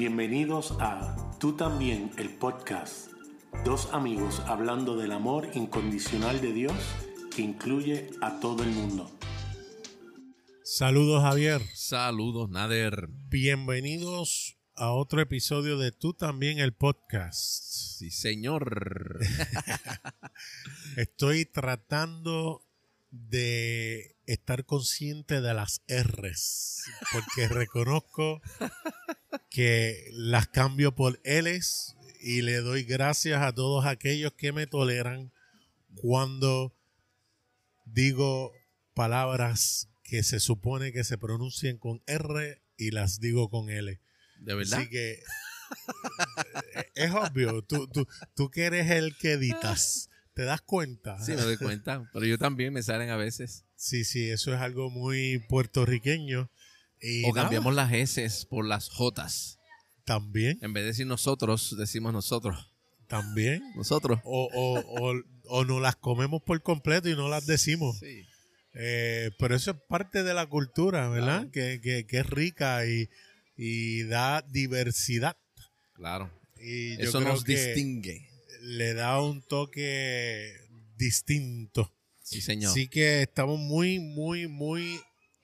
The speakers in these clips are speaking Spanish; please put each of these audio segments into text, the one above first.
Bienvenidos a Tú también, el podcast. Dos amigos hablando del amor incondicional de Dios que incluye a todo el mundo. Saludos Javier. Saludos Nader. Bienvenidos a otro episodio de Tú también, el podcast. Sí, señor. Estoy tratando de estar consciente de las R's, porque reconozco que las cambio por L's y le doy gracias a todos aquellos que me toleran cuando digo palabras que se supone que se pronuncien con R y las digo con L. ¿De verdad? Así que eh, es obvio, tú, tú, tú que eres el que editas, ¿te das cuenta? Sí, me doy cuenta, pero yo también me salen a veces. Sí, sí, eso es algo muy puertorriqueño. Y o nada, cambiamos las S por las J. También, En vez de decir nosotros, decimos nosotros. también. Nosotros. O, o, o, o nos las comemos por completo y no las decimos. Sí. Eh, pero eso es parte de la cultura, ¿verdad? Claro. Que, que, que es rica y, y da diversidad. Claro. Y yo Eso creo nos que distingue. le da un toque distinto. Sí, señor. Así que estamos muy, muy, muy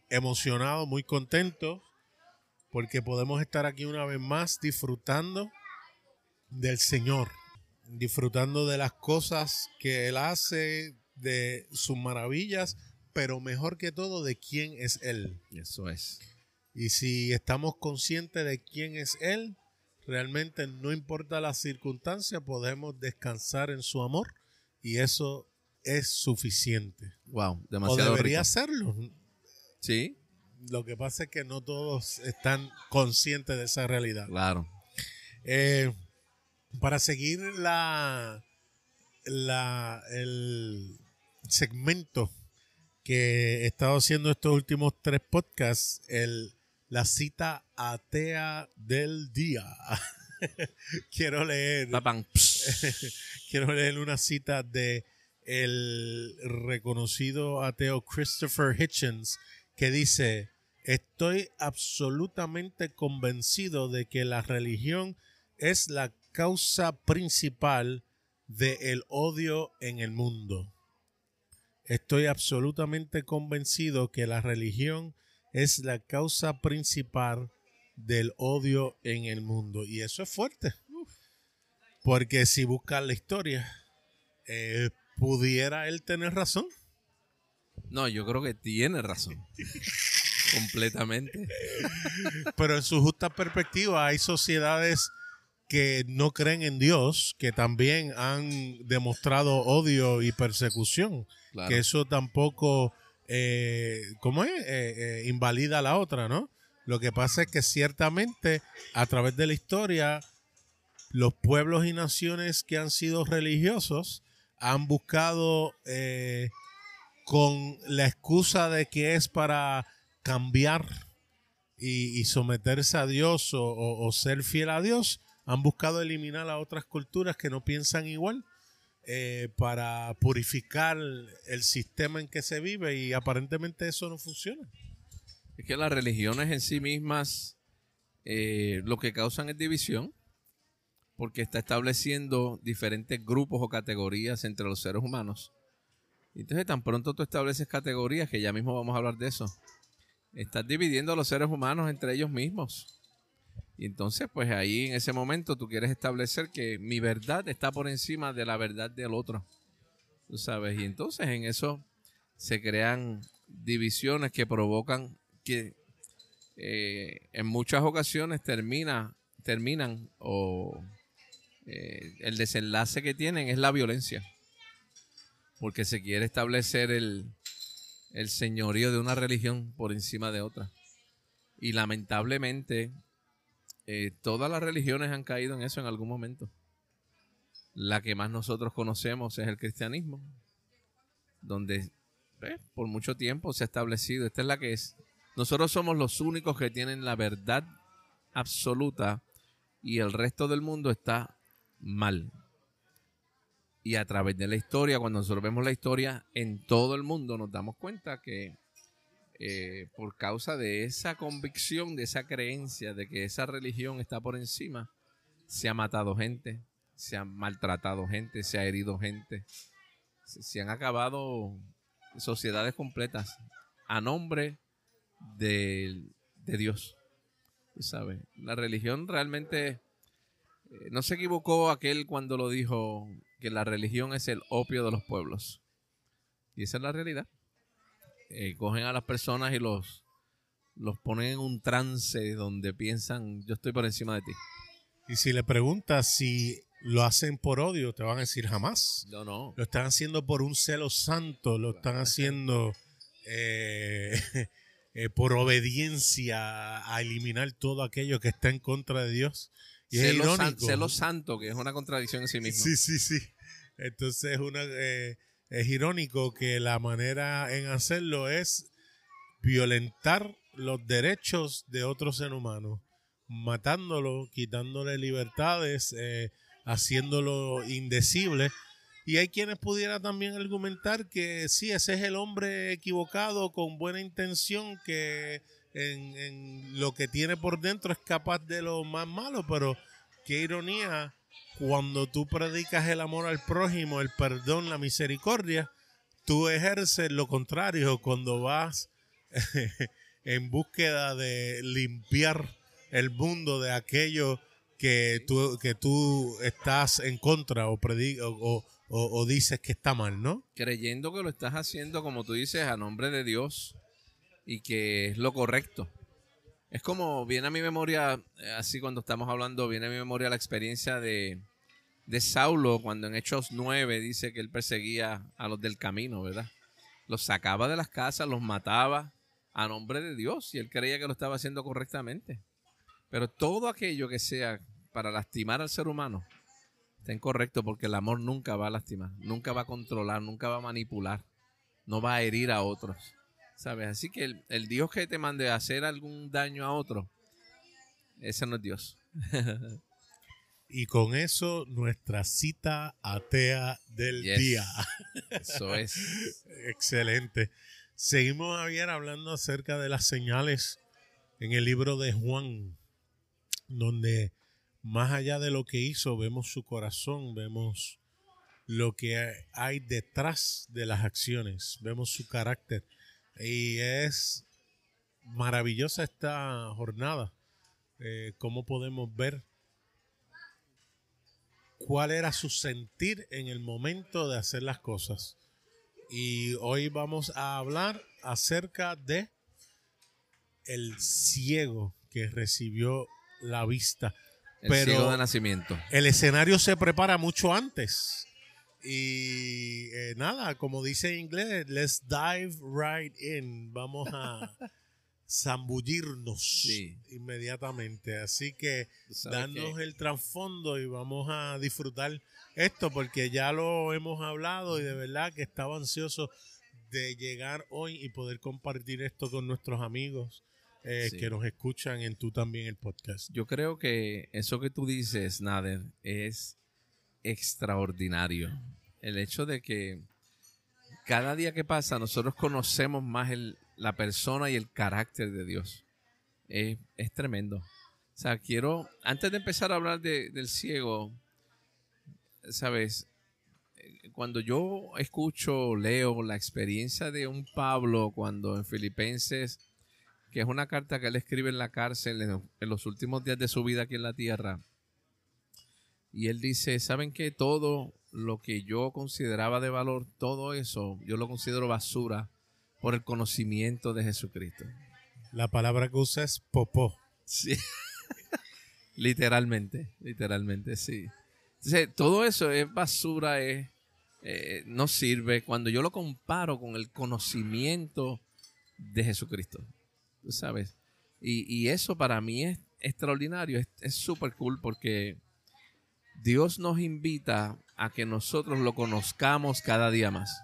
emocionados, muy contentos, porque podemos estar aquí una vez más disfrutando del Señor, disfrutando de las cosas que Él hace, de sus maravillas, pero mejor que todo de quién es Él. Eso es. Y si estamos conscientes de quién es Él, realmente no importa la circunstancia, podemos descansar en su amor y eso es suficiente. Wow, O demasiado debería rico. serlo. Sí, Lo que pasa es que no todos están conscientes de esa realidad. claro. Eh, para seguir la, la, el segmento que he estado haciendo estos últimos tres podcasts, el, la cita atea del día. quiero leer quiero leer una cita de el reconocido ateo Christopher Hitchens que dice estoy absolutamente convencido de que la religión es la causa principal del odio en el mundo. Estoy absolutamente convencido que la religión es la causa principal del odio en el mundo. Y eso es fuerte. Porque si buscas la historia, eh, pudiera él tener razón. No, yo creo que tiene razón. Completamente. Pero en su justa perspectiva hay sociedades que no creen en Dios, que también han demostrado odio y persecución. Claro. Que eso tampoco, eh, ¿cómo es? Eh, eh, invalida a la otra, ¿no? Lo que pasa es que ciertamente a través de la historia, los pueblos y naciones que han sido religiosos han buscado con la excusa de que es para cambiar y, someterse a Dios o ser fiel a Dios, han buscado eliminar a otras culturas que no piensan igual eh, para purificar el sistema en que se vive y aparentemente eso no funciona. Es que las religiones en sí mismas eh, lo que causan es división, porque está estableciendo diferentes grupos o categorías entre los seres humanos. Entonces, tan pronto tú estableces categorías, que ya mismo vamos a hablar de eso, estás dividiendo a los seres humanos entre ellos mismos. Y entonces, pues ahí en ese momento tú quieres establecer que mi verdad está por encima de la verdad del otro. Tú sabes, y entonces en eso se crean divisiones que provocan que eh, en muchas ocasiones termina, terminan o eh, el desenlace que tienen es la violencia. Porque se quiere establecer el, señorío de una religión por encima de otra. Y lamentablemente eh, todas las religiones han caído en eso en algún momento. La que más nosotros conocemos es el cristianismo, donde ¿ves? por mucho tiempo se ha establecido, esta es la que es. Nosotros somos los únicos que tienen la verdad absoluta y el resto del mundo está mal. Y a través de la historia, cuando nosotros vemos la historia en todo el mundo, nos damos cuenta que eh, por causa de esa convicción, de esa creencia de que esa religión está por encima, se ha matado gente, se ha maltratado gente, se ha herido gente, se, han acabado sociedades completas a nombre de, de Dios. ¿Sabes? La religión realmente eh, no se equivocó aquel cuando lo dijo que la religión es el opio de los pueblos. Y esa es la realidad. Eh, cogen a las personas y los, los ponen en un trance donde piensan, yo estoy por encima de ti. Y si le preguntas si lo hacen por odio, te van a decir jamás. No, no. Lo están haciendo por un celo santo, lo están haciendo eh, eh, por obediencia a eliminar todo aquello que está en contra de Dios. Y es Celo, san- irónico. celo santo, que es una contradicción en sí mismo. Sí, sí, sí. Entonces eh, es irónico que la manera en hacerlo es violentar los derechos de otro ser humano, matándolo, quitándole libertades, eh, haciéndolo indecible. Y hay quienes pudiera también argumentar que sí, ese es el hombre equivocado con buena intención que en, en lo que tiene por dentro es capaz de lo más malo, pero qué ironía cuando tú predicas el amor al prójimo, el perdón, la misericordia, tú ejerces lo contrario cuando vas en búsqueda de limpiar el mundo de aquello que tú, que tú estás en contra o, o- o dices que está mal, ¿no? creyendo que lo estás haciendo, como tú dices, a nombre de Dios y que es lo correcto. Es como viene a mi memoria, eh, así cuando estamos hablando, viene a mi memoria la experiencia de, de Saulo cuando en Hechos 9 dice que él perseguía a los del camino, ¿verdad? Los sacaba de las casas, los mataba a nombre de Dios y él creía que lo estaba haciendo correctamente. Pero todo aquello que sea para lastimar al ser humano, está incorrecto porque el amor nunca va a lastimar, nunca va a controlar, nunca va a manipular, no va a herir a otros. ¿Sabes? Así que el, el Dios que te mande a hacer algún daño a otro, ese no es Dios. Y con eso nuestra cita atea del Yes. día. Eso es. Excelente. Seguimos, Javier, hablando acerca de las señales en el libro de Juan, donde más allá de lo que hizo, vemos su corazón, vemos lo que hay detrás de las acciones, vemos su carácter. Y es maravillosa esta jornada, eh, cómo podemos ver cuál era su sentir en el momento de hacer las cosas. Y hoy vamos a hablar acerca de el ciego que recibió la vista. El Pero- ciego de nacimiento. El escenario se prepara mucho antes. Y eh, nada, como dice en inglés, let's dive right in. Vamos a zambullirnos Sí. inmediatamente. Así que danos que- el trasfondo y vamos a disfrutar esto porque ya lo hemos hablado y de verdad que estaba ansioso de llegar hoy y poder compartir esto con nuestros amigos eh, Sí. que nos escuchan en tú también el podcast. Yo creo que eso que tú dices, Nader, es extraordinario. El hecho de que cada día que pasa nosotros conocemos más la persona y el carácter de Dios. Es, es tremendo. O sea, quiero, antes de empezar a hablar de- del ciego, sabes, cuando yo escucho, leo la experiencia de un Pablo cuando en Filipenses que es una carta que él escribe en la cárcel en, en los últimos días de su vida aquí en la tierra. Y él dice, ¿saben qué? Todo lo que yo consideraba de valor, todo eso, yo lo considero basura por el conocimiento de Jesucristo. La palabra que usa es popó. Sí. literalmente, literalmente, sí. Entonces, todo eso es basura, es, eh, no sirve cuando yo lo comparo con el conocimiento de Jesucristo. Tú sabes. Y, y eso para mí es extraordinario, es- es súper cool porque Dios nos invita a que nosotros lo conozcamos cada día más.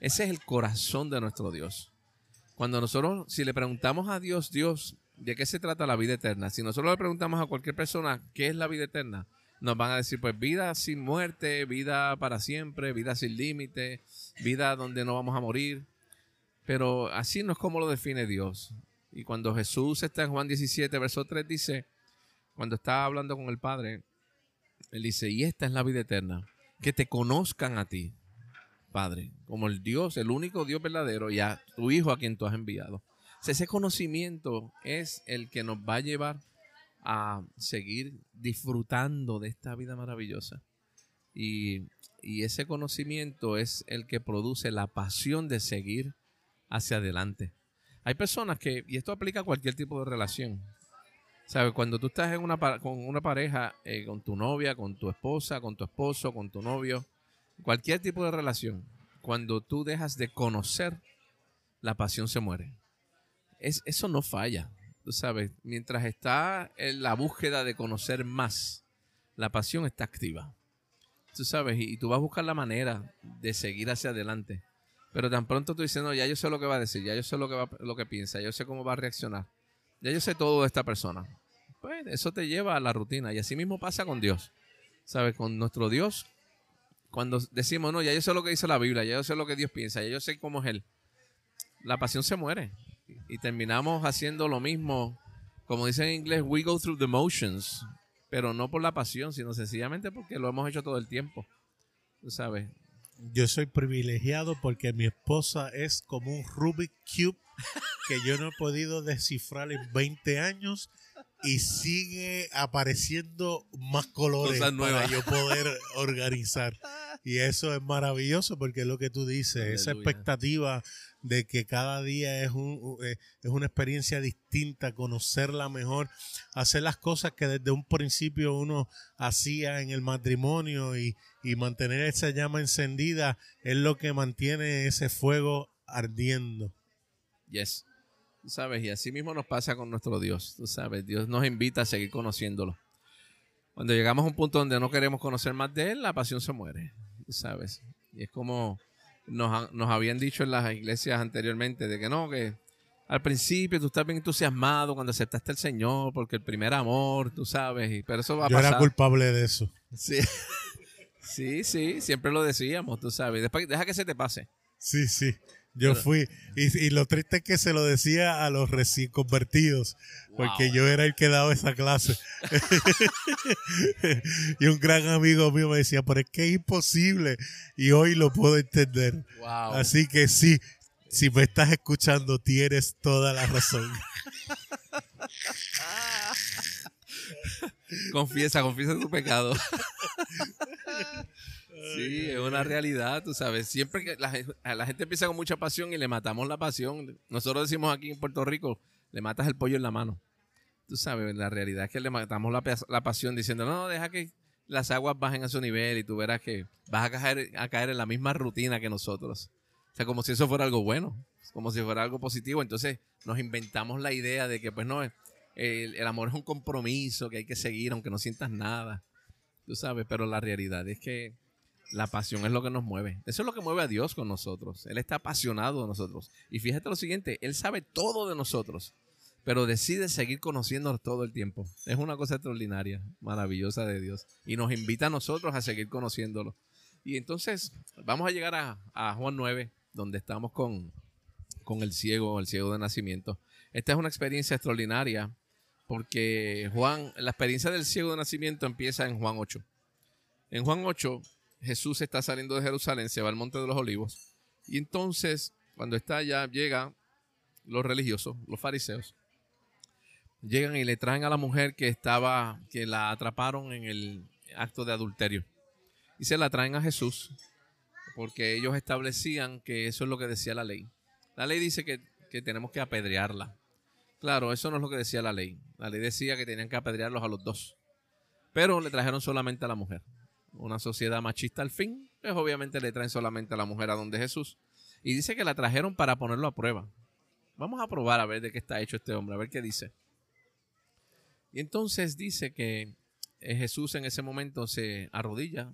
Ese es el corazón de nuestro Dios. Cuando nosotros, si le preguntamos a Dios, Dios, ¿de qué se trata la vida eterna? Si nosotros le preguntamos a cualquier persona, ¿qué es la vida eterna? Nos van a decir, pues vida sin muerte, vida para siempre, vida sin límite, vida donde no vamos a morir. Pero así no es como lo define Dios. Y cuando Jesús está en Juan 17, verso 3, dice, cuando está hablando con el Padre, él dice, y esta es la vida eterna, que te conozcan a ti, Padre, como el Dios, el único Dios verdadero, y a tu Hijo a quien tú has enviado. ese conocimiento es el que nos va a llevar a seguir disfrutando de esta vida maravillosa. Y, y ese conocimiento es el que produce la pasión de seguir hacia adelante. Hay personas que, y esto aplica a cualquier tipo de relación, ¿sabes? Cuando tú estás en una, con una pareja, eh, con tu novia, con tu esposa, con tu esposo, con tu novio, cualquier tipo de relación, cuando tú dejas de conocer, la pasión se muere. Es, eso no falla, tú sabes. Mientras está en la búsqueda de conocer más, la pasión está activa. Tú sabes, y, tú vas a buscar la manera de seguir hacia adelante. Pero tan pronto tú dices, no, ya yo sé lo que va a decir, ya yo sé lo que, va, lo que piensa, yo sé cómo va a reaccionar, ya yo sé todo de esta persona. Pues eso te lleva a la rutina. Y así mismo pasa con Dios. ¿Sabes? Con nuestro Dios, cuando decimos, no, ya yo sé lo que dice la Biblia, ya yo sé lo que Dios piensa, ya yo sé cómo es Él, la pasión se muere. Y terminamos haciendo lo mismo, como dice en inglés, we go through the motions, pero no por la pasión, sino sencillamente porque lo hemos hecho todo el tiempo. Sabes, yo soy privilegiado porque mi esposa es como un Rubik Cube que yo no he podido descifrar en 20 años y sigue apareciendo más colores para yo poder organizar. Y eso es maravilloso porque es lo que tú dices, esa expectativa de que cada día es, un, eh, es una experiencia distinta, conocerla mejor, hacer las cosas que desde un principio uno hacía en el matrimonio y, y mantener esa llama encendida es lo que mantiene ese fuego ardiendo. Yes. Tú sabes, y así mismo nos pasa con nuestro Dios. Tú sabes, Dios nos invita a seguir conociéndolo. Cuando llegamos a un punto donde no queremos conocer más de Él, la pasión se muere. Tú sabes. Y es como nos, nos habían dicho en las iglesias anteriormente, de que no, que al principio tú estás bien entusiasmado cuando aceptaste al Señor, porque el primer amor, tú sabes, y, pero eso va a Yo pasar. era culpable de eso. Sí. sí, sí, siempre lo decíamos, tú sabes. Después, deja que se te pase. Sí, sí. Yo fui, y, lo triste es que se lo decía a los recién convertidos, porque yo era el que daba esa clase. y un gran amigo mío me decía, pero es que es imposible, y hoy lo puedo entender. Así que sí, si me estás escuchando, tienes toda la razón. confiesa, confiesa tu pecado. Sí, es una realidad, tú sabes. Siempre que la, la, gente empieza con mucha pasión y le matamos la pasión. Nosotros decimos aquí en Puerto Rico, le matas el pollo en la mano. Tú sabes, la realidad es que le matamos la, la pasión diciendo, no, deja que las aguas bajen a su nivel y tú verás que vas a caer, a caer en la misma rutina que nosotros. O sea, como si eso fuera algo bueno, como si fuera algo positivo. Entonces nos inventamos la idea de que, pues no, el, el amor es un compromiso que hay que seguir aunque no sientas nada. Tú sabes, pero la realidad es que la pasión es lo que nos mueve. Eso es lo que mueve a Dios con nosotros. Él está apasionado de nosotros. Y fíjate lo siguiente, Él sabe todo de nosotros, pero decide seguir conociéndonos todo el tiempo. Es una cosa extraordinaria, maravillosa de Dios. Y nos invita a nosotros a seguir conociéndolo. Y entonces vamos a llegar a, Juan 9, donde estamos con, con el ciego, el ciego de nacimiento. Esta es una experiencia extraordinaria porque Juan, la experiencia del ciego de nacimiento empieza en Juan 8. En Juan 8 Jesús está saliendo de Jerusalén, se va al Monte de los Olivos. Y entonces, cuando está allá, llegan los religiosos, los fariseos. Llegan y le traen a la mujer que estaba, que la atraparon en el acto de adulterio. Y se la traen a Jesús, porque ellos establecían que eso es lo que decía la ley. La ley dice que, que tenemos que apedrearla. Claro, eso no es lo que decía la ley. La ley decía que tenían que apedrearlos a los dos. Pero le trajeron solamente a la mujer una sociedad machista al fin, pues obviamente le traen solamente a la mujer a donde Jesús. Y dice que la trajeron para ponerlo a prueba. Vamos a probar a ver de qué está hecho este hombre, a ver qué dice. Y entonces dice que eh, Jesús en ese momento se arrodilla,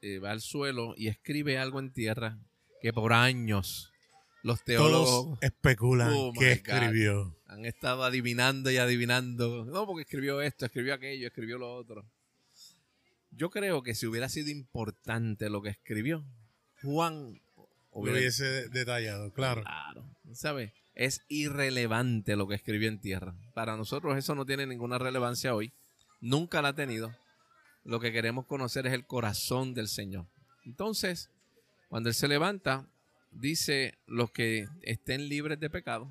eh, va al suelo y escribe algo en tierra que por años los teólogos especulan oh que escribió. Han estado adivinando y adivinando. No, porque escribió esto, escribió aquello, escribió lo otro. Yo creo que si hubiera sido importante lo que escribió, Juan Lo hubiera- hubiese detallado, claro. Claro, ¿sabes? Es irrelevante lo que escribió en tierra. Para nosotros eso no tiene ninguna relevancia hoy. Nunca la ha tenido. Lo que queremos conocer es el corazón del Señor. Entonces, cuando Él se levanta, dice los que estén libres de pecado,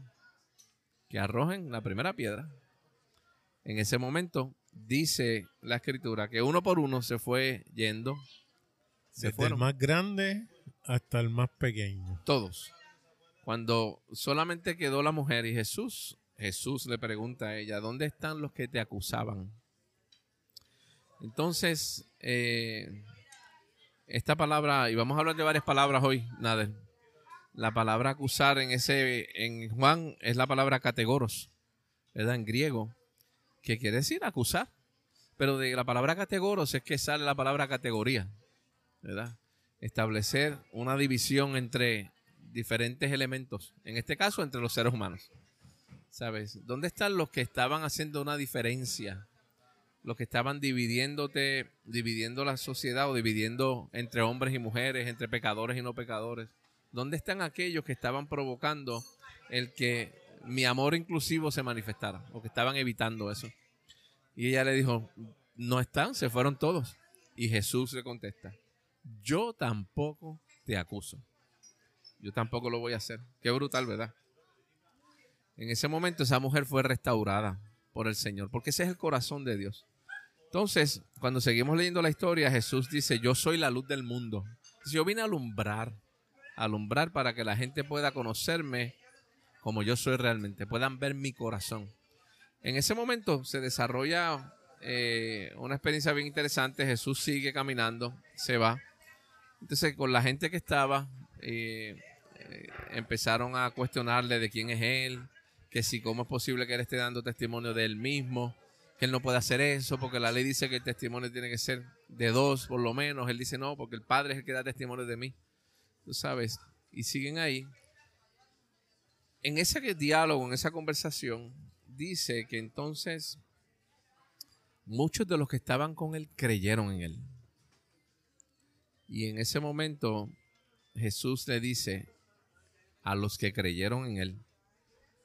que arrojen la primera piedra. En ese momento, dice la escritura que uno por uno se fue yendo. Se Desde el más grande hasta el más pequeño. todos. Cuando solamente quedó la mujer y Jesús, Jesús le pregunta a ella, ¿dónde están los que te acusaban? Entonces, eh, esta palabra, y vamos a hablar de varias palabras hoy, Nader. La palabra acusar en ese, en Juan es la palabra categoros, ¿verdad? En griego, que quiere decir acusar. Pero de la palabra categoros es que sale la palabra categoría, ¿verdad? Establecer una división entre diferentes elementos, en este caso entre los seres humanos. ¿Sabes? ¿Dónde están los que estaban haciendo una diferencia? Los que estaban dividiéndote, dividiendo la sociedad o dividiendo entre hombres y mujeres, entre pecadores y no pecadores. ¿Dónde están aquellos que estaban provocando el que mi amor inclusivo se manifestara o que estaban evitando eso? Y ella le dijo, no están, se fueron todos. Y Jesús le contesta, yo tampoco te acuso. Yo tampoco lo voy a hacer. Qué brutal, ¿verdad? En ese momento esa mujer fue restaurada por el Señor, porque ese es el corazón de Dios. Entonces, cuando seguimos leyendo la historia, Jesús dice, yo soy la luz del mundo. Dice, Yo vine a alumbrar, a alumbrar para que la gente pueda conocerme como yo soy realmente, puedan ver mi corazón. En ese momento se desarrolla eh, una experiencia bien interesante. Jesús sigue caminando, se va. Entonces, con la gente que estaba, eh, empezaron a cuestionarle de quién es él, que si cómo es posible que él esté dando testimonio de él mismo, que él no puede hacer eso, porque la ley dice que el testimonio tiene que ser de dos por lo menos. Él dice no, porque el Padre es el que da testimonio de mí. Tú sabes, y siguen ahí. En ese diálogo, en esa conversación, dice que entonces muchos de los que estaban con él creyeron en él. Y en ese momento Jesús le dice a los que creyeron en él,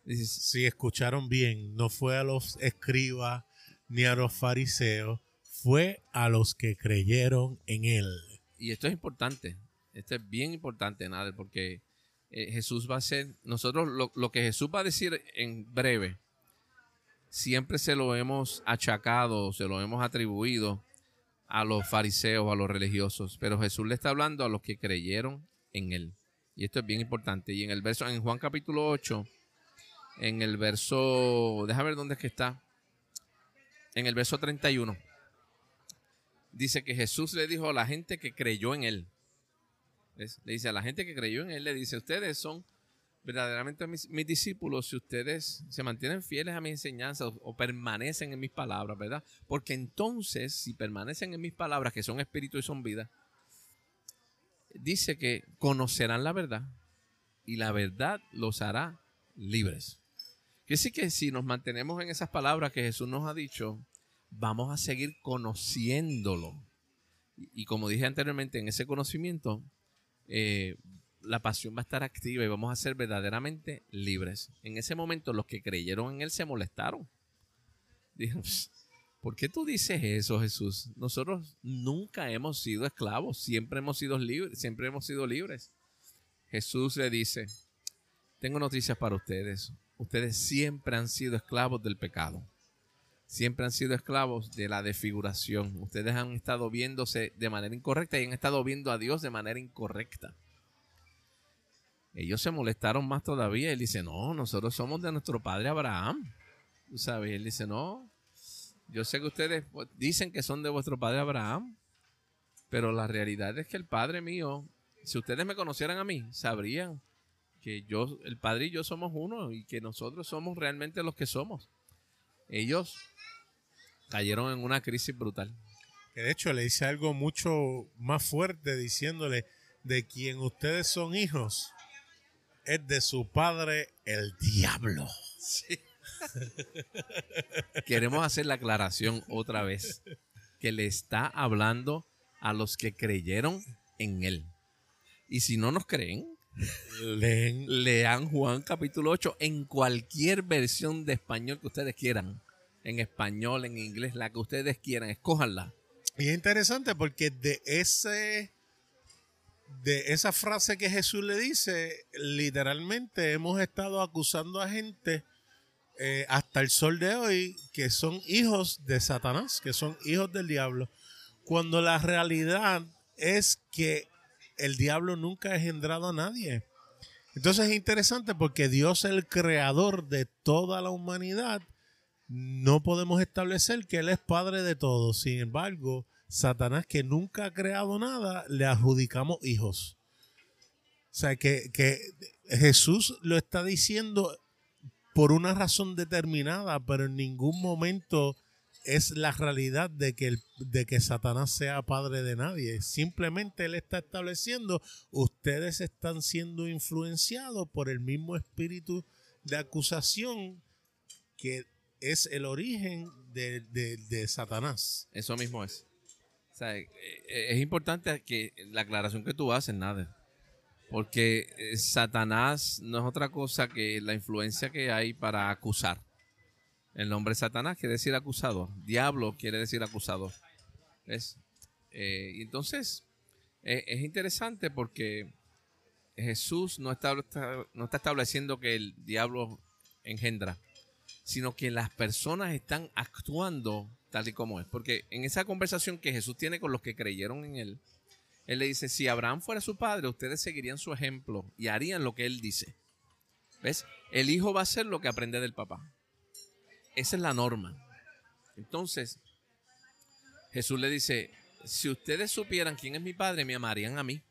dice, Si escucharon bien, no fue a los escribas ni a los fariseos, fue a los que creyeron en él. y esto es importante, esto es bien importante, Nader, porque eh, Jesús va a ser, nosotros lo, lo que Jesús va a decir en breve, siempre se lo hemos achacado, se lo hemos atribuido a los fariseos, a los religiosos, pero Jesús le está hablando a los que creyeron en él. Y esto es bien importante. Y en el verso, en Juan capítulo 8, en el verso, déjame ver dónde es que está. En el verso 31. Dice que Jesús le dijo a la gente que creyó en él. Le dice a la gente que creyó en él, le dice, ustedes son verdaderamente mis, discípulos si ustedes se mantienen fieles a mis enseñanzas o, permanecen en mis palabras, ¿verdad? Porque entonces, si permanecen en mis palabras, que son espíritu y son vida, dice que conocerán la verdad y la verdad los hará libres. Que sí que si nos mantenemos en esas palabras que Jesús nos ha dicho, vamos a seguir conociéndolo. Y como dije anteriormente, en ese conocimiento, eh, la pasión va a estar activa y vamos a ser verdaderamente libres. En ese momento los que creyeron en Él se molestaron. Dijeron, "Pss, ¿por qué tú dices eso, Jesús? Nosotros nunca hemos sido esclavos, siempre hemos sido libres, siempre hemos sido libres. Jesús le dice, tengo noticias para ustedes. Ustedes siempre han sido esclavos del pecado. Siempre han sido esclavos de la desfiguración. Ustedes han estado viéndose de manera incorrecta y han estado viendo a Dios de manera incorrecta. Ellos se molestaron más todavía. Él dice, no, nosotros somos de nuestro padre Abraham. ¿Tú sabes? Él dice, no, yo sé que ustedes dicen que son de vuestro padre Abraham, pero la realidad es que el padre mío, si ustedes me conocieran a mí, sabrían que yo, el padre y yo somos uno y que nosotros somos realmente los que somos. Ellos cayeron en una crisis brutal. Que de hecho le dice algo mucho más fuerte diciéndole de quien ustedes son hijos es de su padre el diablo. Queremos hacer la aclaración otra vez, que le está hablando a los que creyeron en él. Y si no nos creen, Leen. lean Juan capítulo 8 en cualquier versión de español que ustedes quieran. En español, en inglés, la que ustedes quieran, escójanla. Y es interesante porque de ese de esa frase que Jesús le dice, literalmente hemos estado acusando a gente eh, hasta el sol de hoy que son hijos de Satanás, que son hijos del diablo, cuando la realidad es que el diablo nunca ha engendrado a nadie. Entonces es interesante porque Dios, el creador de toda la humanidad, no podemos establecer que Él es padre de todos. Sin embargo, Satanás, que nunca ha creado nada, le adjudicamos hijos. O sea, que, que Jesús lo está diciendo por una razón determinada, pero en ningún momento es la realidad de que, el, de que Satanás sea padre de nadie. Simplemente él está estableciendo, ustedes están siendo influenciados por el mismo espíritu de acusación que es el origen de, de- de Satanás. Eso mismo es. Eh, eh, es importante que la aclaración que tú haces, nada. Porque eh, Satanás no es otra cosa que la influencia que hay para acusar. El nombre Satanás quiere decir acusador. Diablo quiere decir acusador. ¿Ves? Eh, y entonces, eh, es interesante porque Jesús no está, no está estableciendo que el diablo engendra, sino que las personas están actuando tal y como es. Porque en esa conversación que Jesús tiene con los que creyeron en él, él le dice, si Abraham fuera su padre, ustedes seguirían su ejemplo y harían lo que él dice. ¿Ves? El hijo va a hacer lo que aprende del papá. Esa es la norma. Entonces, Jesús le dice, si ustedes supieran quién es mi padre, me amarían a mí,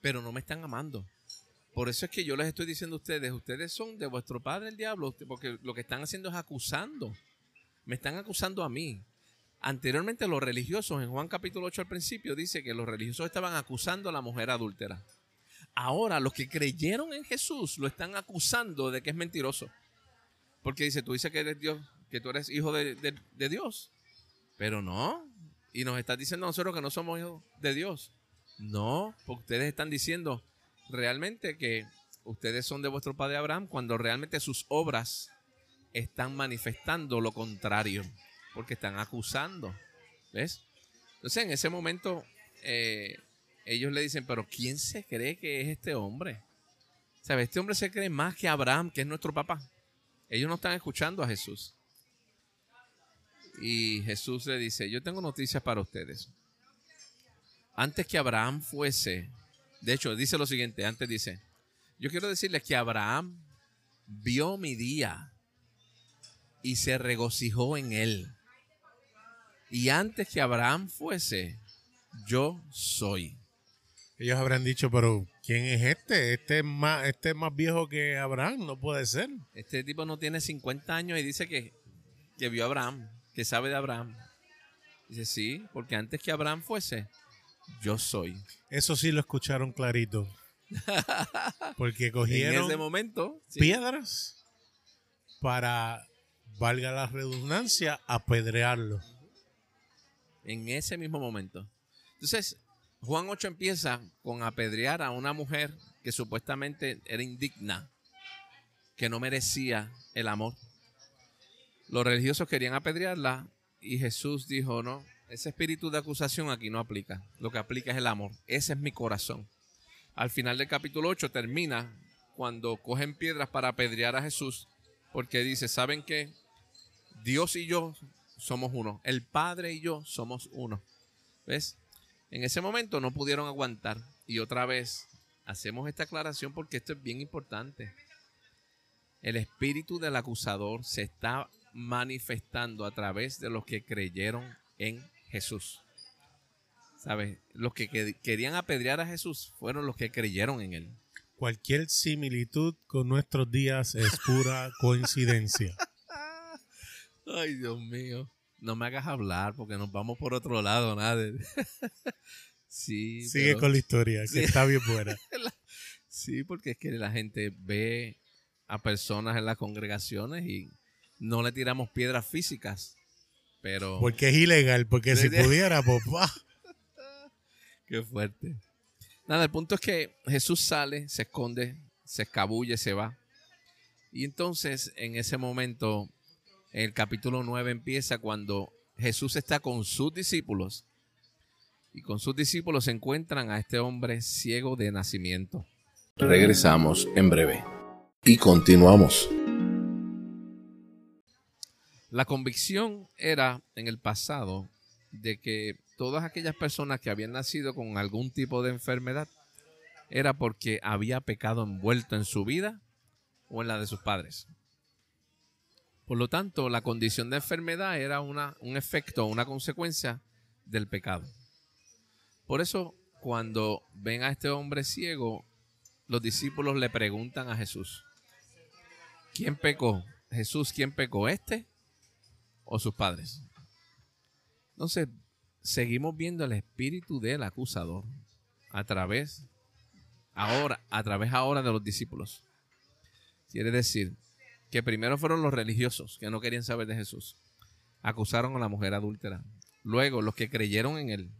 pero no me están amando. Por eso es que yo les estoy diciendo a ustedes, ustedes son de vuestro padre el diablo, porque lo que están haciendo es acusando. Me están acusando a mí. Anteriormente los religiosos, en Juan capítulo 8 al principio, dice que los religiosos estaban acusando a la mujer adúltera. Ahora los que creyeron en Jesús lo están acusando de que es mentiroso. Porque dice, tú dices que eres Dios, que tú eres hijo de, de- de Dios. Pero no. Y nos estás diciendo a nosotros que no somos hijos de Dios. No, porque ustedes están diciendo realmente que ustedes son de vuestro padre Abraham cuando realmente sus obras están manifestando lo contrario. Porque están acusando. ¿Ves? Entonces en ese momento eh, ellos le dicen, pero ¿quién se cree que es este hombre? ¿Sabes? Este hombre se cree más que Abraham, que es nuestro papá. Ellos no están escuchando a Jesús. Y Jesús le dice, yo tengo noticias para ustedes. Antes que Abraham fuese, de hecho, dice lo siguiente, antes dice, yo quiero decirles que Abraham vio mi día y se regocijó en él. Y antes que Abraham fuese, yo soy. Ellos habrán dicho, pero ¿quién es este? Este es más, este es más viejo que Abraham, no puede ser. Este tipo no tiene 50 años y dice que, que vio a Abraham, que sabe de Abraham. Dice, sí, porque antes que Abraham fuese, yo soy. Eso sí lo escucharon clarito. Porque En cogieron ese momento, sí, piedras para, valga la redundancia, apedrearlo. en ese mismo momento. Entonces, Juan 8 empieza con apedrear a una mujer que supuestamente era indigna, que no merecía el amor. Los religiosos querían apedrearla y Jesús dijo, no, ese espíritu de acusación aquí no aplica. Lo que aplica es el amor. Ese es mi corazón. Al final del capítulo 8 termina cuando cogen piedras para apedrear a Jesús, porque dice, ¿saben qué? Dios y yo somos uno. El Padre y yo somos uno. ¿Ves? En ese momento no pudieron aguantar. Y otra vez hacemos esta aclaración porque esto es bien importante. El espíritu del acusador se está manifestando a través de los que creyeron en Jesús. ¿Sabes? Los que que- querían apedrear a Jesús fueron los que creyeron en él. Cualquier similitud con nuestros días es pura coincidencia. Ay, Dios mío. No me hagas hablar porque nos vamos por otro lado, nada. sí. Sigue pero- con la historia, que está bien buena. Sí, porque es que la gente ve a personas en las congregaciones y no le tiramos piedras físicas. Pero Porque es ilegal, porque si pudiera, pues, ¡pah! qué fuerte. Nada, el punto es que Jesús sale, se esconde, se escabulle, se va. Y entonces en ese momento, el capítulo 9 empieza cuando Jesús está con sus discípulos y con sus discípulos se encuentran a este hombre ciego de nacimiento. Regresamos en breve y continuamos. La convicción era en el pasado de que todas aquellas personas que habían nacido con algún tipo de enfermedad era porque había pecado envuelto en su vida o en la de sus padres. Por lo tanto, la condición de enfermedad era una, un efecto, una consecuencia del pecado. Por eso, cuando ven a este hombre ciego, los discípulos le preguntan a Jesús, ¿quién pecó? Jesús, ¿quién pecó? ¿Este o sus padres? Entonces, seguimos viendo el espíritu del acusador a través ahora, a través ahora de los discípulos. Quiere decir que primero fueron los religiosos que no querían saber de Jesús. Acusaron a la mujer adúltera. Luego los que creyeron en él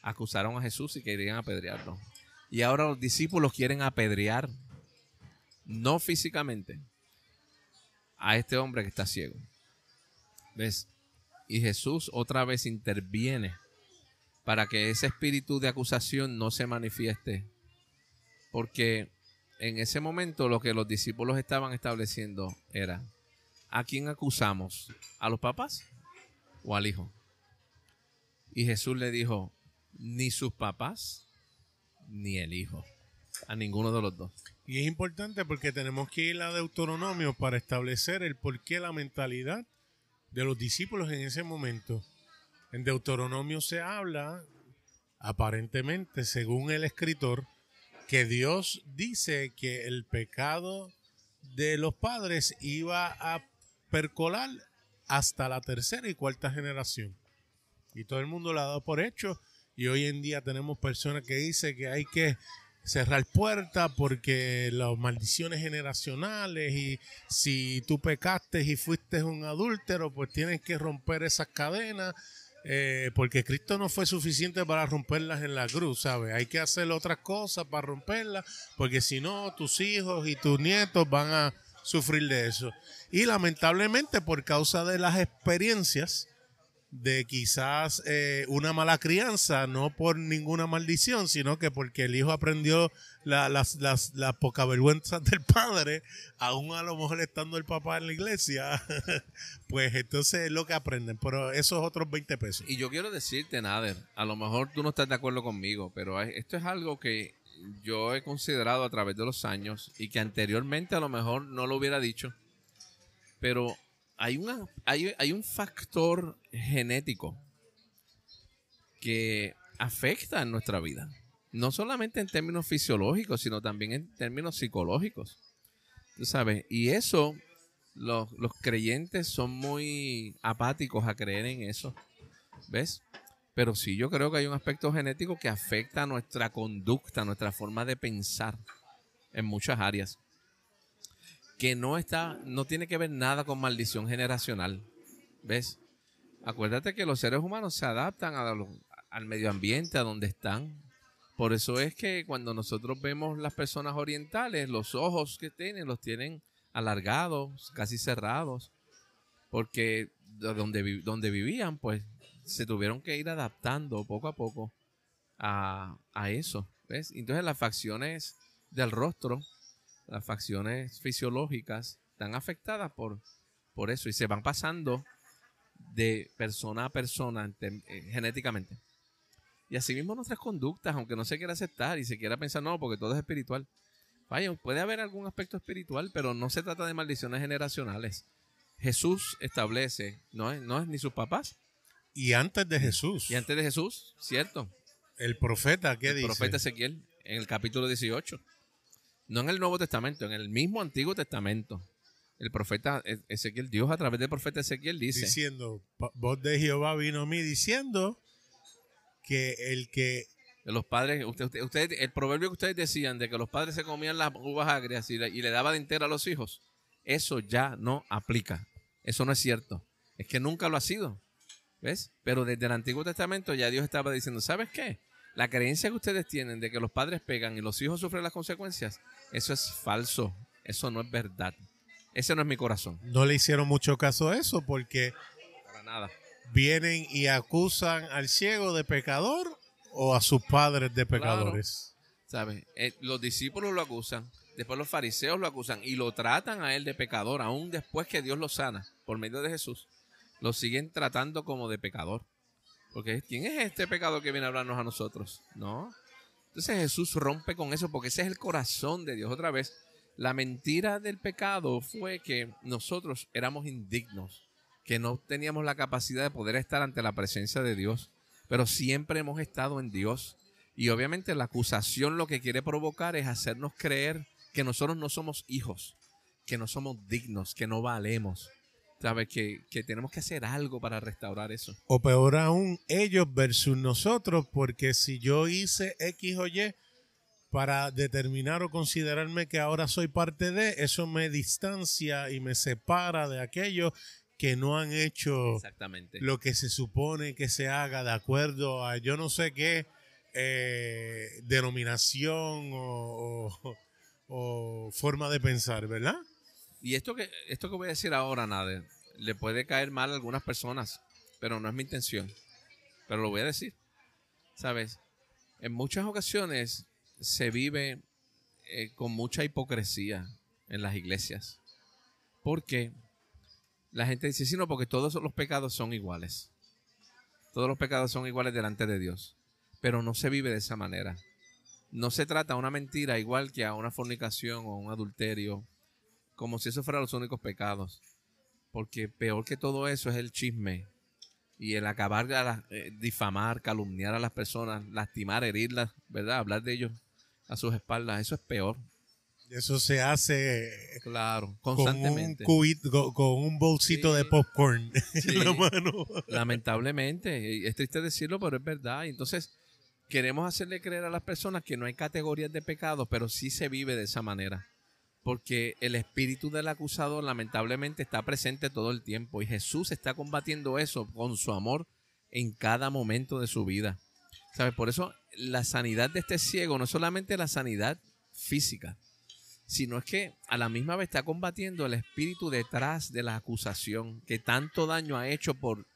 acusaron a Jesús y querían apedrearlo. Y ahora los discípulos quieren apedrear, no físicamente, a este hombre que está ciego. ¿Ves? Y Jesús otra vez interviene para que ese espíritu de acusación no se manifieste. Porque en ese momento lo que los discípulos estaban estableciendo era, ¿a quién acusamos? ¿A los papás o al hijo? Y Jesús le dijo, ni sus papás ni el hijo, a ninguno de los dos. Y es importante porque tenemos que ir a Deuteronomio para establecer el porqué, la mentalidad de los discípulos en ese momento. En Deuteronomio se habla, aparentemente, según el escritor, que Dios dice que el pecado de los padres iba a percolar hasta la tercera y cuarta generación. Y todo el mundo lo ha dado por hecho. Y hoy en día tenemos personas que dicen que hay que cerrar puertas porque las maldiciones generacionales y si tú pecaste y fuiste un adúltero, pues tienes que romper esas cadenas. Eh, porque Cristo no fue suficiente para romperlas en la cruz, ¿sabes? Hay que hacer otras cosas para romperlas, porque si no, tus hijos y tus nietos van a sufrir de eso. Y lamentablemente, por causa de las experiencias, de quizás eh, una mala crianza, no por ninguna maldición, sino que porque el hijo aprendió la, las, las, las poca vergüenza del padre, aún a lo mejor estando el papá en la iglesia, pues entonces es lo que aprenden, pero esos otros 20 pesos. Y yo quiero decirte, Nader, a lo mejor tú no estás de acuerdo conmigo, pero esto es algo que yo he considerado a través de los años y que anteriormente a lo mejor no lo hubiera dicho, pero hay, una, hay, hay un factor genético que afecta en nuestra vida. No solamente en términos fisiológicos, sino también en términos psicológicos. Tú sabes, y eso, los, los creyentes son muy apáticos a creer en eso. ¿Ves? Pero sí, yo creo que hay un aspecto genético que afecta nuestra conducta, nuestra forma de pensar en muchas áreas que no está, no tiene que ver nada con maldición generacional. ¿Ves? Acuérdate que los seres humanos se adaptan al medio ambiente, a donde están. Por eso es que cuando nosotros vemos las personas orientales, los ojos que tienen, los tienen alargados, casi cerrados, porque donde, donde vivían, pues se tuvieron que ir adaptando poco a poco a, a eso. ¿Ves? Entonces las facciones del rostro las facciones fisiológicas están afectadas por, por eso y se van pasando de persona a persona eh, genéticamente. Y asimismo nuestras conductas, aunque no se quiera aceptar y se quiera pensar, no, porque todo es espiritual. Vaya, puede haber algún aspecto espiritual, pero no se trata de maldiciones generacionales. Jesús establece, no es, no es ni sus papás. Y antes de Jesús. Y antes de Jesús, cierto. El profeta, ¿qué dice? El profeta Ezequiel, en el capítulo 18. No en el Nuevo Testamento, en el mismo Antiguo Testamento. El profeta e-, Ezequiel, Dios a través del profeta Ezequiel dice. Diciendo, voz de Jehová vino a mí diciendo que el que los padres, usted, usted, el proverbio que ustedes decían de que los padres se comían las uvas agrias y le, y le daban de entera a los hijos, eso ya no aplica. Eso no es cierto. Es que nunca lo ha sido. ¿Ves? Pero desde el Antiguo Testamento ya Dios estaba diciendo, ¿sabes qué? La creencia que ustedes tienen de que los padres pegan y los hijos sufren las consecuencias, eso es falso. Eso no es verdad. Ese no es mi corazón. No le hicieron mucho caso a eso porque Para nada. vienen y acusan al ciego de pecador o a sus padres de pecadores. ¿Sabes? Eh, los discípulos lo acusan, después los fariseos lo acusan y lo tratan a él de pecador, aún después que Dios lo sana por medio de Jesús. Lo siguen tratando como de pecador. Porque ¿quién es este pecador que viene a hablarnos a nosotros? No. Entonces Jesús rompe con eso porque ese es el corazón de Dios. Otra vez, la mentira del pecado fue que nosotros éramos indignos, que no teníamos la capacidad de poder estar ante la presencia de Dios, pero siempre hemos estado en Dios. Y obviamente la acusación lo que quiere provocar es hacernos creer que nosotros no somos hijos, que no somos dignos, que no valemos. ¿Sabes? Que, que tenemos que hacer algo para restaurar eso. O peor aún, ellos versus nosotros, porque si yo hice X o Y para determinar o considerarme que ahora soy parte de, eso me distancia y me separa de aquellos que no han hecho Exactamente. lo que se supone que se haga de acuerdo a yo no sé qué eh, denominación o, o- o forma de pensar, ¿verdad? Y esto que, esto que voy a decir ahora, Nader, le puede caer mal a algunas personas, pero no es mi intención. Pero lo voy a decir. ¿Sabes? En muchas ocasiones se vive eh, con mucha hipocresía en las iglesias. Porque la gente dice, sí, no, porque todos los pecados son iguales. Todos los pecados son iguales delante de Dios. Pero no se vive de esa manera. No se trata a una mentira igual que a una fornicación o un adulterio como si esos fueran los únicos pecados. Porque peor que todo eso es el chisme y el acabar de la- eh, difamar, calumniar a las personas, lastimar, herirlas, ¿verdad? Hablar de ellos a sus espaldas, eso es peor. Eso se hace Claro, con un, constantemente. cubit- con, con un bolsito Sí. de popcorn Sí. en la mano. Lamentablemente, es triste decirlo, pero es verdad. Entonces, queremos hacerle creer a las personas que no hay categorías de pecados, pero sí se vive de esa manera. Porque el espíritu del acusador lamentablemente está presente todo el tiempo y Jesús está combatiendo eso con su amor en cada momento de su vida. ¿Sabes? Por eso la sanidad de este ciego no es solamente la sanidad física, sino es que a la misma vez está combatiendo el espíritu detrás de la acusación que tanto daño ha hecho por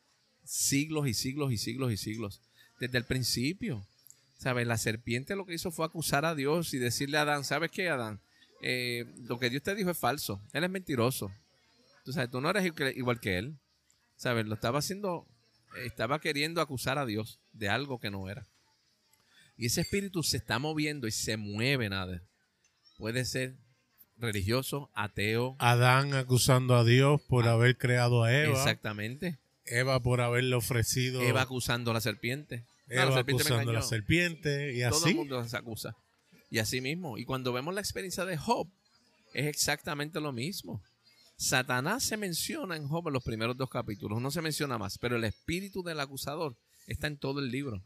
siglos y siglos y siglos y siglos. Desde el principio. ¿Sabes? La serpiente lo que hizo fue acusar a Dios y decirle a Adán, ¿sabes qué, Adán? Eh, lo que Dios te dijo es falso. Él es mentiroso. Tú sabes, tú no eres igual- que él. ¿Sabes? Lo estaba haciendo, estaba queriendo acusar a Dios de algo que no era. Y ese espíritu se está moviendo y se mueve, nada. Puede ser religioso, ateo. Adán acusando a Dios por haber creado a Eva. Exactamente. Eva por haberle ofrecido. Eva acusando a la serpiente. No, Eva la serpiente me acusando a la serpiente. Y Todo así. el mundo se acusa. Y así mismo. Y cuando vemos la experiencia de Job, es exactamente lo mismo. Satanás se menciona en Job en los primeros dos capítulos, no se menciona más, pero el espíritu del acusador está en todo el libro.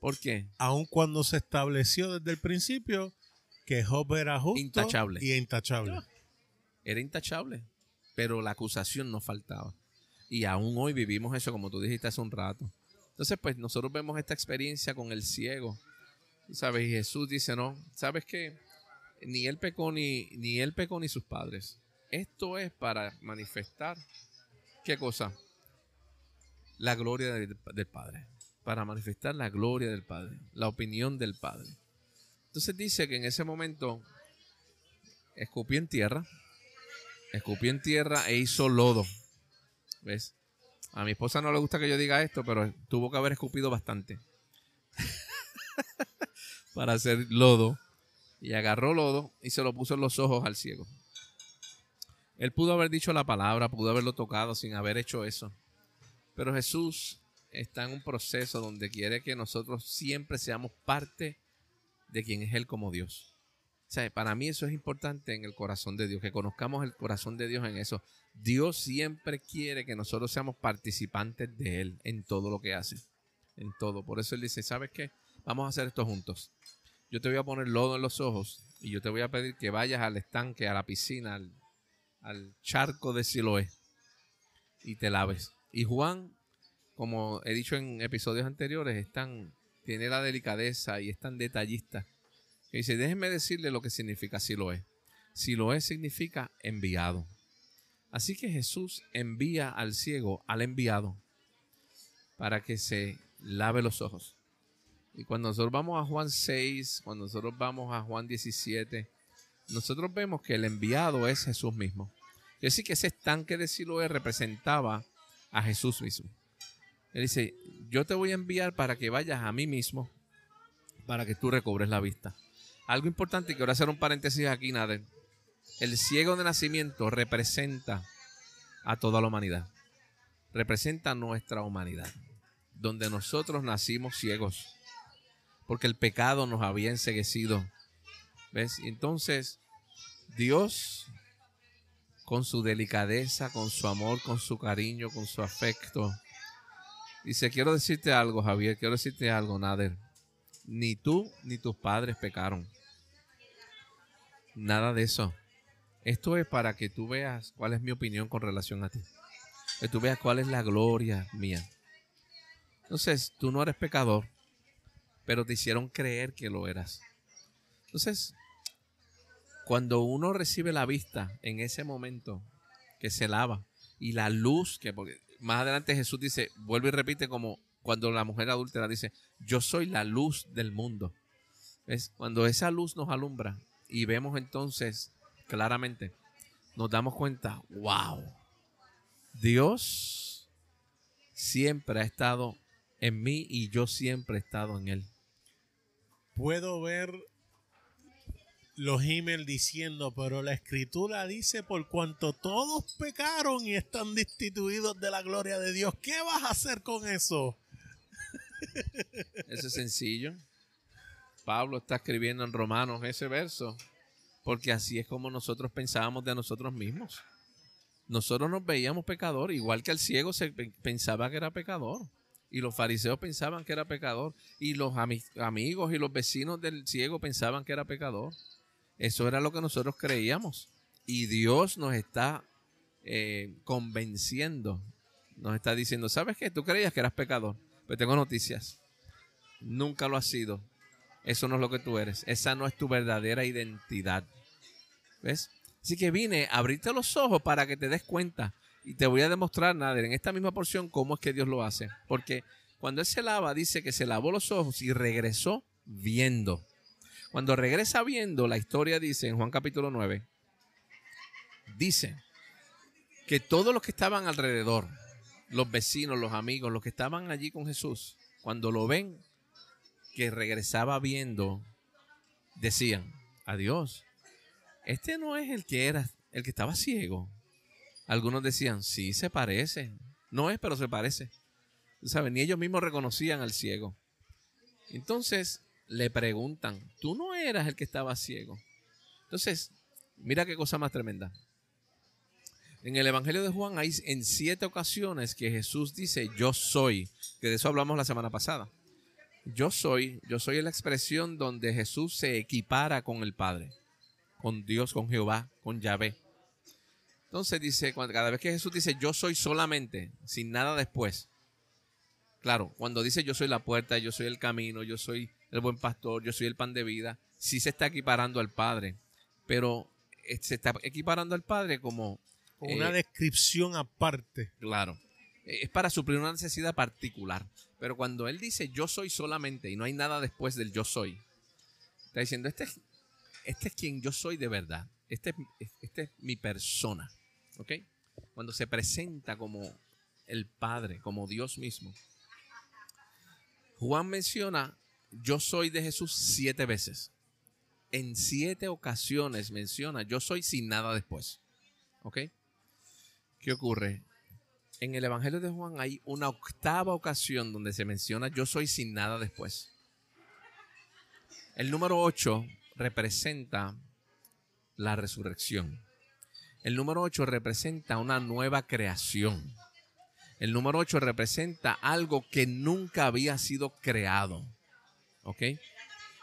¿Por qué? Aun cuando se estableció desde el principio que Job era justo Intachable. y intachable. Era intachable, pero la acusación no faltaba. Y aún hoy vivimos eso, como tú dijiste hace un rato. Entonces, pues nosotros vemos esta experiencia con el ciego. ¿Sabes? Y Jesús dice, no, ¿sabes qué? Ni él pecó ni, ni él pecó ni sus padres. Esto es para manifestar, ¿qué cosa? La gloria del, del Padre. Para manifestar la gloria del Padre, la opinión del Padre. Entonces dice que en ese momento escupió en tierra, escupió en tierra e hizo lodo. ¿Ves? A mi esposa no le gusta que yo diga esto, pero tuvo que haber escupido bastante. Para hacer lodo. Y agarró lodo y se lo puso en los ojos al ciego. Él pudo haber dicho la palabra, pudo haberlo tocado sin haber hecho eso. Pero Jesús está en un proceso donde quiere que nosotros siempre seamos parte de quien es Él como Dios. O sea, para mí eso es importante en el corazón de Dios, que conozcamos el corazón de Dios en eso. Dios siempre quiere que nosotros seamos participantes de Él en todo lo que hace. En todo. Por eso Él dice, ¿sabes qué? Vamos a hacer esto juntos. Yo te voy a poner lodo en los ojos y yo te voy a pedir que vayas al estanque, a la piscina, al, charco de Siloé y te laves. Y Juan, como he dicho en episodios anteriores, es tan tiene la delicadeza y es tan detallista que dice, déjenme decirle lo que significa si lo es. Si lo es significa enviado. Así que Jesús envía al ciego, al enviado, para que se lave los ojos. Y cuando nosotros vamos a Juan 6, cuando nosotros vamos a Juan 17, nosotros vemos que el enviado es Jesús mismo. Es decir, que ese estanque de Siloé representaba a Jesús mismo. Él dice, yo te voy a enviar para que vayas a mí mismo, para que tú recobres la vista. Algo importante, quiero hacer un paréntesis aquí, Nader. El ciego de nacimiento representa a toda la humanidad. Representa nuestra humanidad, donde nosotros nacimos ciegos, porque el pecado nos había enseguecido. ¿Ves? Entonces, Dios, con su delicadeza, con su amor, con su cariño, con su afecto, dice, quiero decirte algo, Javier, quiero decirte algo, Nader. Ni tú ni tus padres pecaron. Nada de eso. Esto es para que tú veas cuál es mi opinión con relación a ti. Que tú veas cuál es la gloria mía. Entonces, tú no eres pecador, pero te hicieron creer que lo eras. Entonces, cuando uno recibe la vista en ese momento que se lava y la luz que porque más adelante Jesús dice, vuelve y repite como cuando la mujer adúltera dice, yo soy la luz del mundo. Es cuando esa luz nos alumbra y vemos entonces claramente, nos damos cuenta, wow, Dios siempre ha estado en mí y yo siempre he estado en Él. Puedo ver los emails diciendo, pero la escritura dice, por cuanto todos pecaron y están destituidos de la gloria de Dios, ¿qué vas a hacer con eso? Eso es sencillo. Pablo está escribiendo en Romanos ese verso, porque así es como nosotros pensábamos de nosotros mismos. Nosotros nos veíamos pecador, igual que el ciego se pensaba que era pecador. Y los fariseos pensaban que era pecador. Y los amigos y los vecinos del ciego pensaban que era pecador. Eso era lo que nosotros creíamos. Y Dios nos está eh, convenciendo. Nos está diciendo, ¿sabes qué? Tú creías que eras pecador. Pero tengo noticias. Nunca lo has sido. Eso no es lo que tú eres. Esa no es tu verdadera identidad. ¿Ves? Así que vine a abrirte los ojos para que te des cuenta. Y te voy a demostrar, Nader, en esta misma porción, cómo es que Dios lo hace. Porque cuando Él se lava, dice que se lavó los ojos y regresó viendo. Cuando regresa viendo, la historia dice en Juan capítulo 9, dice que todos los que estaban alrededor, los vecinos, los amigos, los que estaban allí con Jesús, cuando lo ven que regresaba viendo, decían, adiós, este no es el que era, el que estaba ciego. Algunos decían, sí, se parece. No es, pero se parece. ¿Saben? Ni ellos mismos reconocían al ciego. Entonces le preguntan, ¿tú no eras el que estaba ciego? Entonces, mira qué cosa más tremenda. En el Evangelio de Juan hay en siete ocasiones que Jesús dice, yo soy, que de eso hablamos la semana pasada. Yo soy, yo soy la expresión donde Jesús se equipara con el Padre con Dios, con Jehová, con Yahvé. Entonces dice, cada vez que Jesús dice yo soy solamente, sin nada después. Claro, cuando dice yo soy la puerta, yo soy el camino, yo soy el buen pastor, yo soy el pan de vida, sí se está equiparando al Padre, pero eh, se está equiparando al Padre como... una eh, descripción aparte. Claro, eh, es para suplir una necesidad particular. Pero cuando Él dice yo soy solamente y no hay nada después del yo soy, está diciendo, este es este es quien yo soy de verdad. Este, este es mi persona. ¿Ok? Cuando se presenta como el Padre, como Dios mismo. Juan menciona, yo soy de Jesús siete veces. En siete ocasiones menciona, yo soy sin nada después. ¿Ok? ¿Qué ocurre? En el Evangelio de Juan hay una octava ocasión donde se menciona, yo soy sin nada después. El número ocho representa la resurrección. El número 8 representa una nueva creación. El número 8 representa algo que nunca había sido creado. ¿Ok?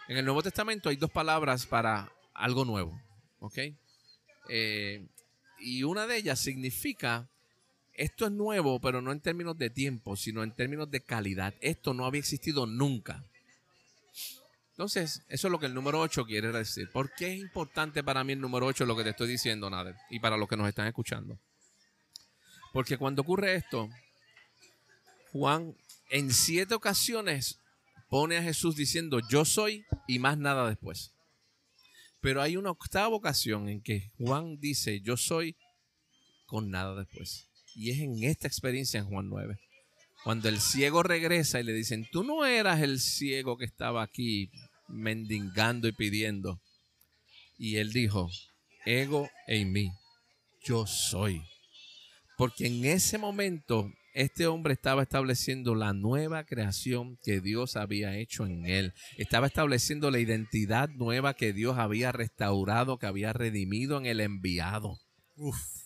En el Nuevo Testamento hay dos palabras para algo nuevo. ¿Ok? Eh, y una de ellas significa, esto es nuevo, pero no en términos de tiempo, sino en términos de calidad. Esto no había existido nunca. Entonces, eso es lo que el número 8 quiere decir. ¿Por qué es importante para mí el número 8 lo que te estoy diciendo, Nader? Y para los que nos están escuchando. Porque cuando ocurre esto, Juan en siete ocasiones pone a Jesús diciendo yo soy y más nada después. Pero hay una octava ocasión en que Juan dice yo soy con nada después. Y es en esta experiencia en Juan 9. Cuando el ciego regresa y le dicen, tú no eras el ciego que estaba aquí mendigando y pidiendo. Y él dijo, ego en mí, yo soy. Porque en ese momento este hombre estaba estableciendo la nueva creación que Dios había hecho en él. Estaba estableciendo la identidad nueva que Dios había restaurado, que había redimido en el enviado.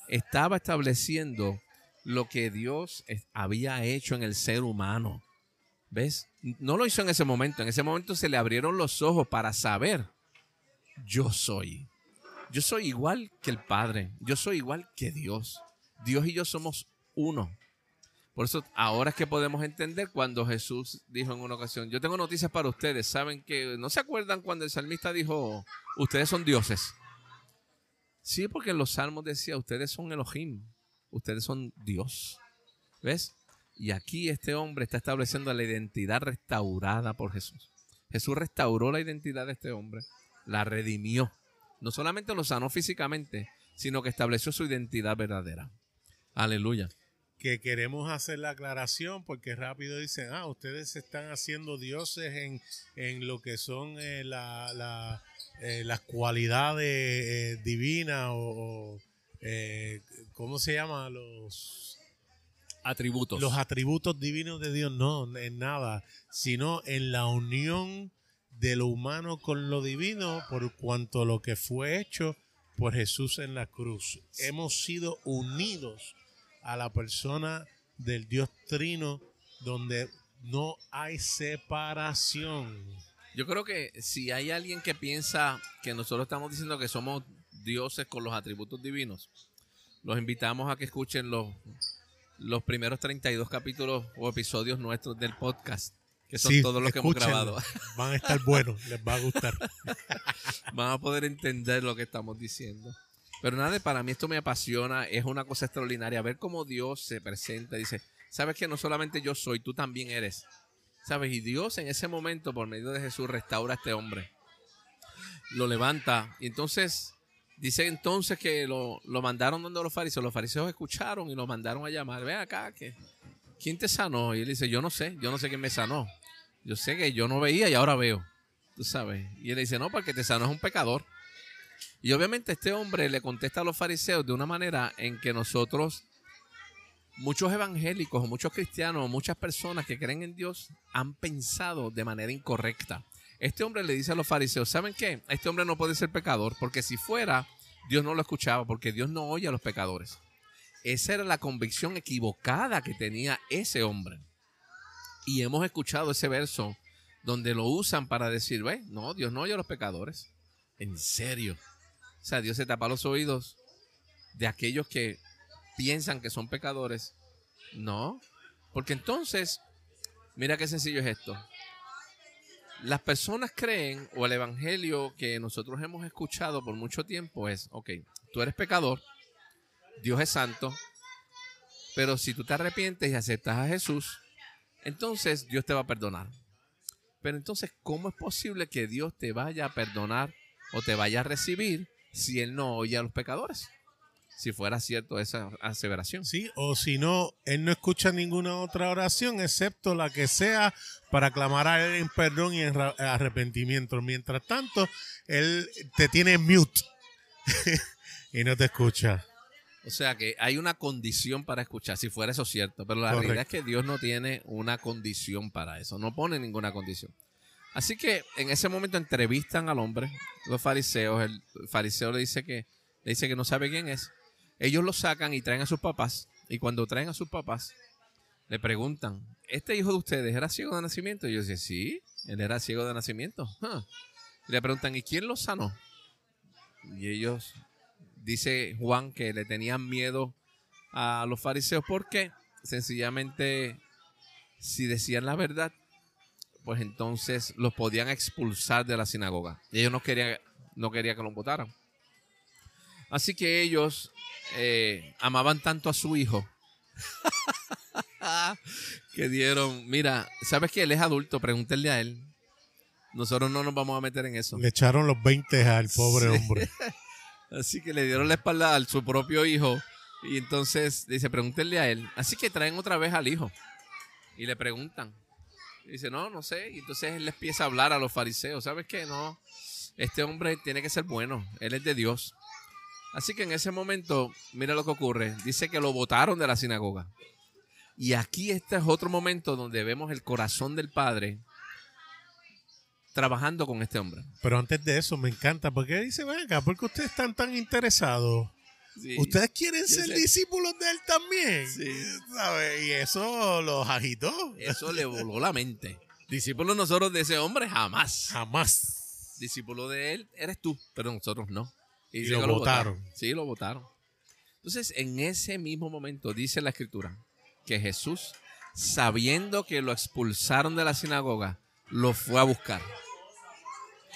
Estaba estableciendo lo que Dios había hecho en el ser humano. ¿Ves? No lo hizo en ese momento. En ese momento se le abrieron los ojos para saber, yo soy. Yo soy igual que el Padre. Yo soy igual que Dios. Dios y yo somos uno. Por eso ahora es que podemos entender cuando Jesús dijo en una ocasión, yo tengo noticias para ustedes. Saben que, ¿no se acuerdan cuando el salmista dijo, ustedes son dioses? Sí, porque en los salmos decía, ustedes son Elohim ustedes son Dios. ¿Ves? Y aquí este hombre está estableciendo la identidad restaurada por Jesús. Jesús restauró la identidad de este hombre, la redimió. No solamente lo sanó físicamente, sino que estableció su identidad verdadera. Aleluya. Que queremos hacer la aclaración porque rápido dicen, ah, ustedes están haciendo dioses en, lo que son eh, la, eh, las cualidades eh, divinas o eh, ¿cómo se llama? Los atributos. Los atributos divinos de Dios, no, en nada, sino en la unión de lo humano con lo divino por cuanto lo que fue hecho por Jesús en la cruz. Hemos sido unidos a la persona del Dios Trino donde no hay separación. Yo creo que si hay alguien que piensa que nosotros estamos diciendo que somos dioses con los atributos divinos, los invitamos a que escuchen los, los primeros 32 capítulos o episodios nuestros del podcast, que son todos los que hemos grabado. Van a estar buenos, les va a gustar. Van a poder entender lo que estamos diciendo. Pero nada, para mí esto me apasiona, es una cosa extraordinaria ver cómo Dios se presenta, dice, sabes que no solamente yo soy, tú también eres. ¿Sabes? Y Dios en ese momento, por medio de Jesús, restaura a este hombre. Lo levanta. Y entonces Dice entonces que lo, mandaron donde los fariseos. Los fariseos escucharon y lo mandaron a llamar. Ven acá, que ¿quién te sanó? Y él dice, yo no sé, yo no sé quién me sanó. Yo sé que yo no veía y ahora veo. Tú sabes. Y él dice, no, porque te sanó es un pecador. Y obviamente este hombre le contesta a los fariseos de una manera en que nosotros, muchos evangélicos muchos cristianos muchas personas que creen en Dios han pensado de manera incorrecta. Este hombre le dice a los fariseos, ¿saben qué? Este hombre no puede ser pecador porque si fuera, Dios no lo escuchaba porque Dios no oye a los pecadores. Esa era la convicción equivocada que tenía ese hombre. Y hemos escuchado ese verso donde lo usan para decir, ve, no, Dios no oye a los pecadores. En serio. O sea, Dios se tapa los oídos de aquellos que piensan que son pecadores. No, porque entonces, mira qué sencillo es esto las personas creen, o el evangelio que nosotros hemos escuchado por mucho tiempo es, ok, tú eres pecador, Dios es santo, pero si tú te arrepientes y aceptas a Jesús, entonces Dios te va a perdonar. Pero entonces, ¿cómo es posible que Dios te vaya a perdonar o te vaya a recibir si Él no oye a los pecadores? Si fuera cierto esa aseveración. Sí, o si no, él no escucha ninguna otra oración excepto la que sea para clamar a él en perdón y en arrepentimiento. Mientras tanto, él te tiene mute y no te escucha. O sea que hay una condición para escuchar, si fuera eso cierto, pero la realidad es que Dios no tiene una condición para eso, no pone ninguna condición. Así que en ese momento entrevistan al hombre, los fariseos, el fariseo le dice que le dice que no sabe quién es ellos lo sacan y traen a sus papás. Y cuando traen a sus papás, le preguntan, ¿este hijo de ustedes era ciego de nacimiento? Y ellos dicen, sí, él era ciego de nacimiento. Le preguntan, ¿y quién lo sanó? Y ellos, dice Juan, que le tenían miedo a los fariseos porque sencillamente si decían la verdad, pues entonces los podían expulsar de la sinagoga. Y ellos no querían, no querían que los votaran. Así que ellos eh, amaban tanto a su hijo que dieron, mira, ¿sabes que él es adulto? Pregúntenle a él. Nosotros no nos vamos a meter en eso. Le echaron los 20 al pobre hombre. Así que le dieron la espalda a su propio hijo. Y entonces dice, pregúntenle a él. Así que traen otra vez al hijo. Y le preguntan. Y dice, no, no sé. Y entonces él les empieza a hablar a los fariseos. ¿Sabes qué? No, este hombre tiene que ser bueno. Él es de Dios. Así que en ese momento, mira lo que ocurre. Dice que lo votaron de la sinagoga. Y aquí este es otro momento donde vemos el corazón del Padre trabajando con este hombre. Pero antes de eso, me encanta, porque dice, venga, ¿por qué ustedes están tan interesados? ¿Ustedes quieren ser discípulos de él también? Sí. ¿Sabe? Y eso los agitó. Eso le voló la mente. Discípulos nosotros de ese hombre, jamás. Jamás. Discípulo de él eres tú, pero nosotros no. Y, lo que votaron. Sí, lo votaron. Entonces, en ese mismo momento, dice la escritura, que Jesús, sabiendo que lo expulsaron de la sinagoga, lo fue a buscar.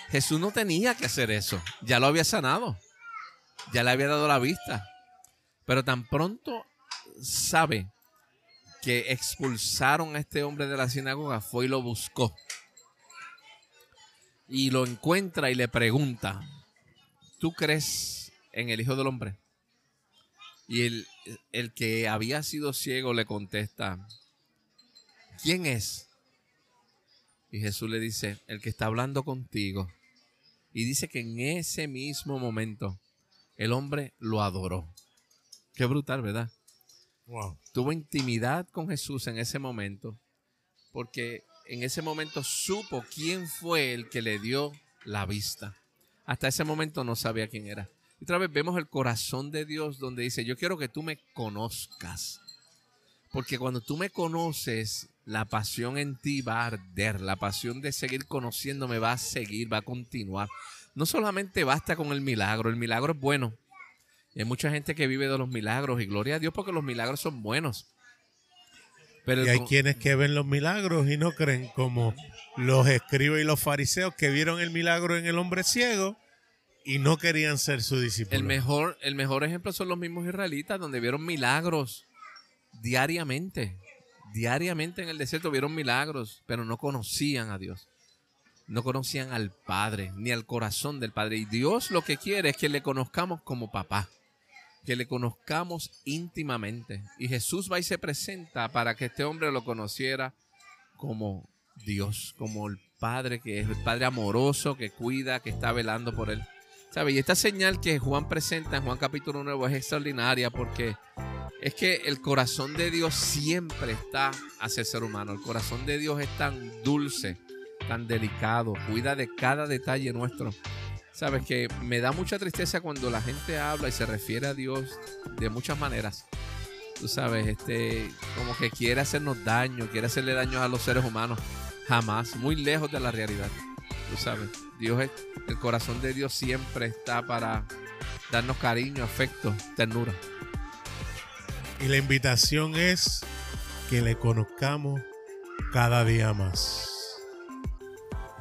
Jesús no tenía que hacer eso. Ya lo había sanado. Ya le había dado la vista. Pero tan pronto sabe que expulsaron a este hombre de la sinagoga, fue y lo buscó. Y lo encuentra y le pregunta, ¿tú crees en el Hijo del Hombre? Y el, el que había sido ciego le contesta, ¿quién es? Y Jesús le dice, el que está hablando contigo. Y dice que en ese mismo momento el hombre lo adoró. Qué brutal, ¿verdad? Wow. Tuvo intimidad con Jesús en ese momento, porque en ese momento supo quién fue el que le dio la vista. Hasta ese momento no sabía quién era. Y otra vez vemos el corazón de Dios donde dice, yo quiero que tú me conozcas. Porque cuando tú me conoces, la pasión en ti va a arder, la pasión de seguir conociéndome va a seguir, va a continuar. No solamente basta con el milagro, el milagro es bueno. Y hay mucha gente que vive de los milagros y gloria a Dios porque los milagros son buenos. Pero y hay quienes que ven los milagros y no creen como los escribas y los fariseos que vieron el milagro en el hombre ciego y no querían ser su discípulo. El mejor, el mejor ejemplo son los mismos israelitas donde vieron milagros diariamente. Diariamente en el desierto vieron milagros, pero no conocían a Dios. No conocían al Padre, ni al corazón del Padre. Y Dios lo que quiere es que le conozcamos como papá, que le conozcamos íntimamente. Y Jesús va y se presenta para que este hombre lo conociera como Dios, como el Padre que es el Padre amoroso, que cuida, que está velando por él. ¿Sabe? Y esta señal que Juan presenta en Juan capítulo 9 es extraordinaria porque es que el corazón de Dios siempre está hacia el ser humano. El corazón de Dios es tan dulce, tan delicado, cuida de cada detalle nuestro. Sabes que me da mucha tristeza cuando la gente habla y se refiere a Dios de muchas maneras. Tú sabes, este, como que quiere hacernos daño, quiere hacerle daño a los seres humanos. Jamás, muy lejos de la realidad. Tú sabes, Dios es, el corazón de Dios siempre está para darnos cariño, afecto, ternura. Y la invitación es que le conozcamos cada día más.